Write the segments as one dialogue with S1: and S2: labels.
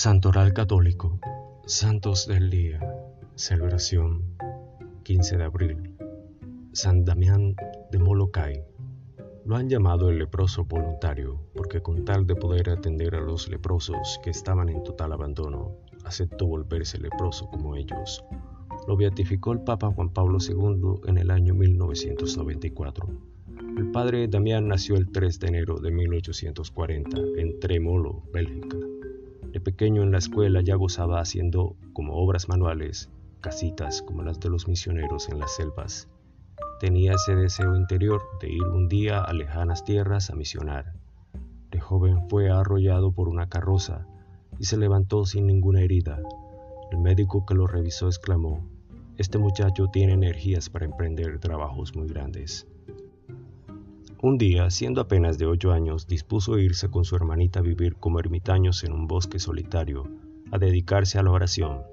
S1: Santoral Católico, Santos del Día, celebración 15 de abril, San Damián de Molokai. Lo han llamado el leproso voluntario porque con tal de poder atender a los leprosos que estaban en total abandono, aceptó volverse leproso como ellos. Lo beatificó el Papa Juan Pablo II en el año 1994. El padre Damián nació el 3 de enero de 1840 en Tremolo, Bélgica. De pequeño en la escuela ya gozaba haciendo como obras manuales, casitas como las de los misioneros en las selvas. Tenía ese deseo interior de ir un día a lejanas tierras a misionar. De joven fue arrollado por una carroza y se levantó sin ninguna herida. El médico que lo revisó exclamó, este muchacho tiene energías para emprender trabajos muy grandes. Un día, siendo apenas de ocho años, dispuso irse con su hermanita a vivir como ermitaños en un bosque solitario, a dedicarse a la oración.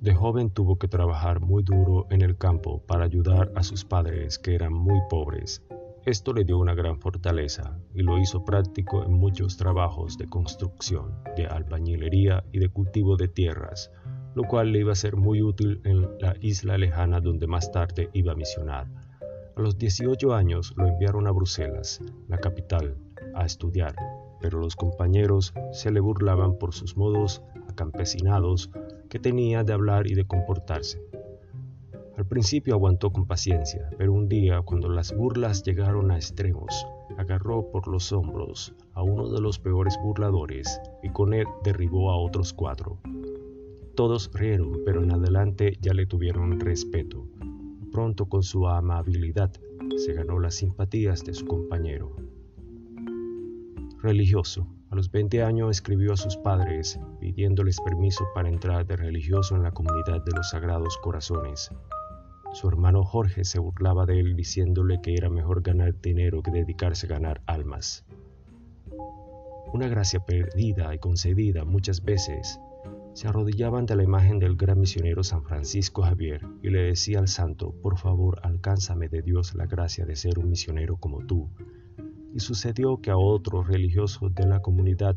S1: De joven tuvo que trabajar muy duro en el campo para ayudar a sus padres que eran muy pobres. Esto le dio una gran fortaleza y lo hizo práctico en muchos trabajos de construcción, de albañilería y de cultivo de tierras, lo cual le iba a ser muy útil en la isla lejana donde más tarde iba a misionar a los 18 años lo enviaron a Bruselas, la capital, a estudiar, pero los compañeros se le burlaban por sus modos acampesinados que tenía de hablar y de comportarse. Al principio aguantó con paciencia, pero un día, cuando las burlas llegaron a extremos, agarró por los hombros a uno de los peores burladores y con él derribó a otros cuatro. Todos rieron, pero en adelante ya le tuvieron respeto Pronto con su amabilidad se ganó las simpatías de su compañero. Religioso, a los 20 años escribió a sus padres pidiéndoles permiso para entrar de religioso en la comunidad de los Sagrados Corazones. Su hermano Jorge se burlaba de él diciéndole que era mejor ganar dinero que dedicarse a ganar almas. Una gracia perdida y concedida muchas veces se arrodillaba ante la imagen del gran misionero San Francisco Javier y le decía al santo, por favor, alcánzame de Dios la gracia de ser un misionero como tú. Y sucedió que a otro religioso de la comunidad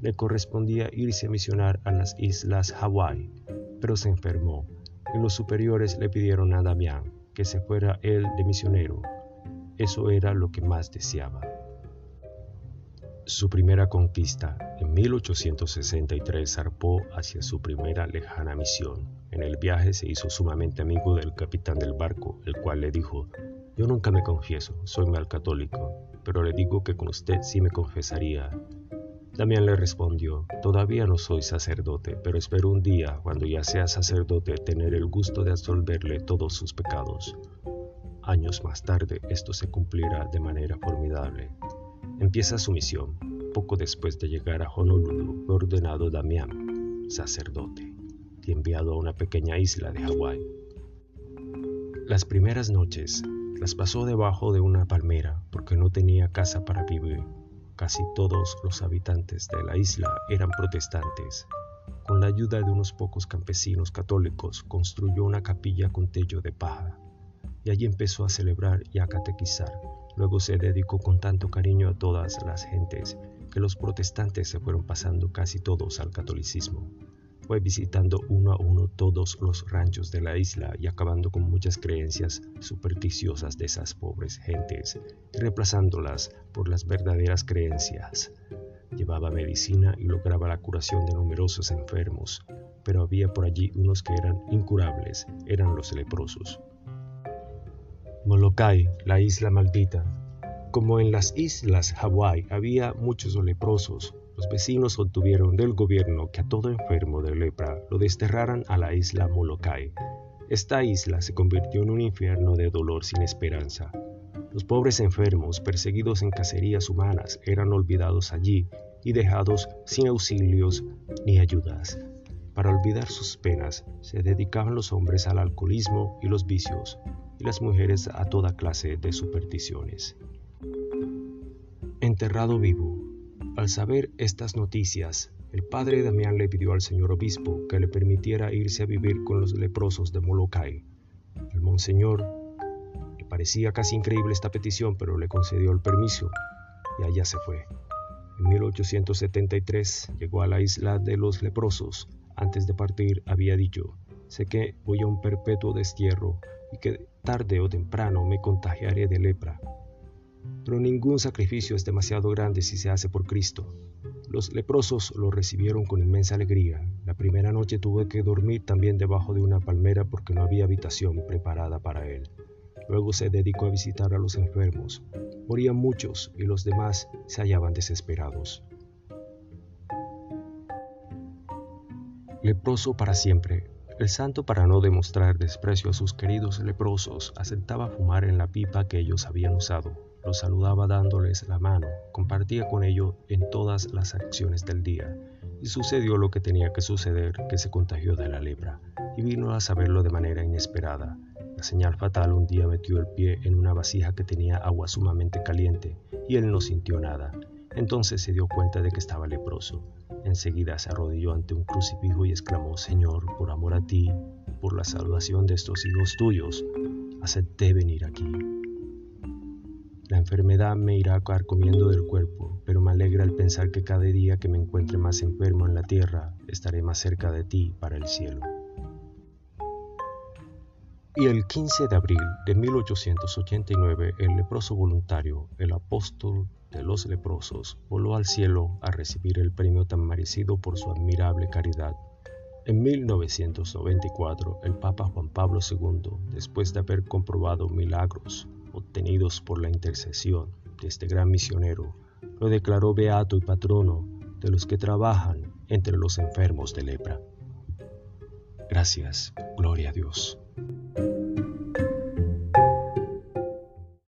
S1: le correspondía irse a misionar a las islas Hawái, pero se enfermó y los superiores le pidieron a Damián que se fuera él de misionero. Eso era lo que más deseaba. Su primera conquista, en 1863, zarpó hacia su primera lejana misión. En el viaje se hizo sumamente amigo del capitán del barco, el cual le dijo, yo nunca me confieso, soy mal católico, pero le digo que con usted sí me confesaría. Damián le respondió, todavía no soy sacerdote, pero espero un día, cuando ya sea sacerdote, tener el gusto de absolverle todos sus pecados. Años más tarde esto se cumplirá de manera formidable. Empieza su misión. Poco después de llegar a Honolulu, fue ordenado Damián, sacerdote, y enviado a una pequeña isla de Hawái. Las primeras noches las pasó debajo de una palmera porque no tenía casa para vivir. Casi todos los habitantes de la isla eran protestantes. Con la ayuda de unos pocos campesinos católicos construyó una capilla con techo de paja y allí empezó a celebrar y a catequizar Luego se dedicó con tanto cariño a todas las gentes que los protestantes se fueron pasando casi todos al catolicismo. Fue visitando uno a uno todos los ranchos de la isla y acabando con muchas creencias supersticiosas de esas pobres gentes reemplazándolas por las verdaderas creencias. Llevaba medicina y lograba la curación de numerosos enfermos, pero había por allí unos que eran incurables, eran los leprosos. Molokai, la isla maldita. Como en las islas Hawái había muchos leprosos, los vecinos obtuvieron del gobierno que a todo enfermo de lepra lo desterraran a la isla Molokai. Esta isla se convirtió en un infierno de dolor sin esperanza. Los pobres enfermos, perseguidos en cacerías humanas, eran olvidados allí y dejados sin auxilios ni ayudas. Para olvidar sus penas, se dedicaban los hombres al alcoholismo y los vicios, las mujeres a toda clase de supersticiones. Enterrado vivo. Al saber estas noticias, el padre Damián le pidió al señor obispo que le permitiera irse a vivir con los leprosos de Molokai. El monseñor le parecía casi increíble esta petición, pero le concedió el permiso y allá se fue. En 1873 llegó a la isla de los leprosos. Antes de partir había dicho, sé que voy a un perpetuo destierro y que tarde o temprano me contagiaré de lepra. Pero ningún sacrificio es demasiado grande si se hace por Cristo. Los leprosos lo recibieron con inmensa alegría. La primera noche tuve que dormir también debajo de una palmera porque no había habitación preparada para él. Luego se dedicó a visitar a los enfermos. Morían muchos y los demás se hallaban desesperados. Leproso para siempre. El santo, para no demostrar desprecio a sus queridos leprosos, aceptaba fumar en la pipa que ellos habían usado. Los saludaba dándoles la mano, compartía con ellos en todas las acciones del día. Y sucedió lo que tenía que suceder, que se contagió de la lepra, y vino a saberlo de manera inesperada señal fatal un día metió el pie en una vasija que tenía agua sumamente caliente y él no sintió nada. Entonces se dio cuenta de que estaba leproso. Enseguida se arrodilló ante un crucifijo y exclamó, Señor, por amor a ti, por la salvación de estos hijos tuyos, acepté venir aquí. La enfermedad me irá carcomiendo del cuerpo, pero me alegra el pensar que cada día que me encuentre más enfermo en la tierra, estaré más cerca de ti para el cielo. Y el 15 de abril de 1889, el leproso voluntario, el apóstol de los leprosos, voló al cielo a recibir el premio tan merecido por su admirable caridad. En 1994, el Papa Juan Pablo II, después de haber comprobado milagros obtenidos por la intercesión de este gran misionero, lo declaró beato y patrono de los que trabajan entre los enfermos de lepra. Gracias, gloria a Dios.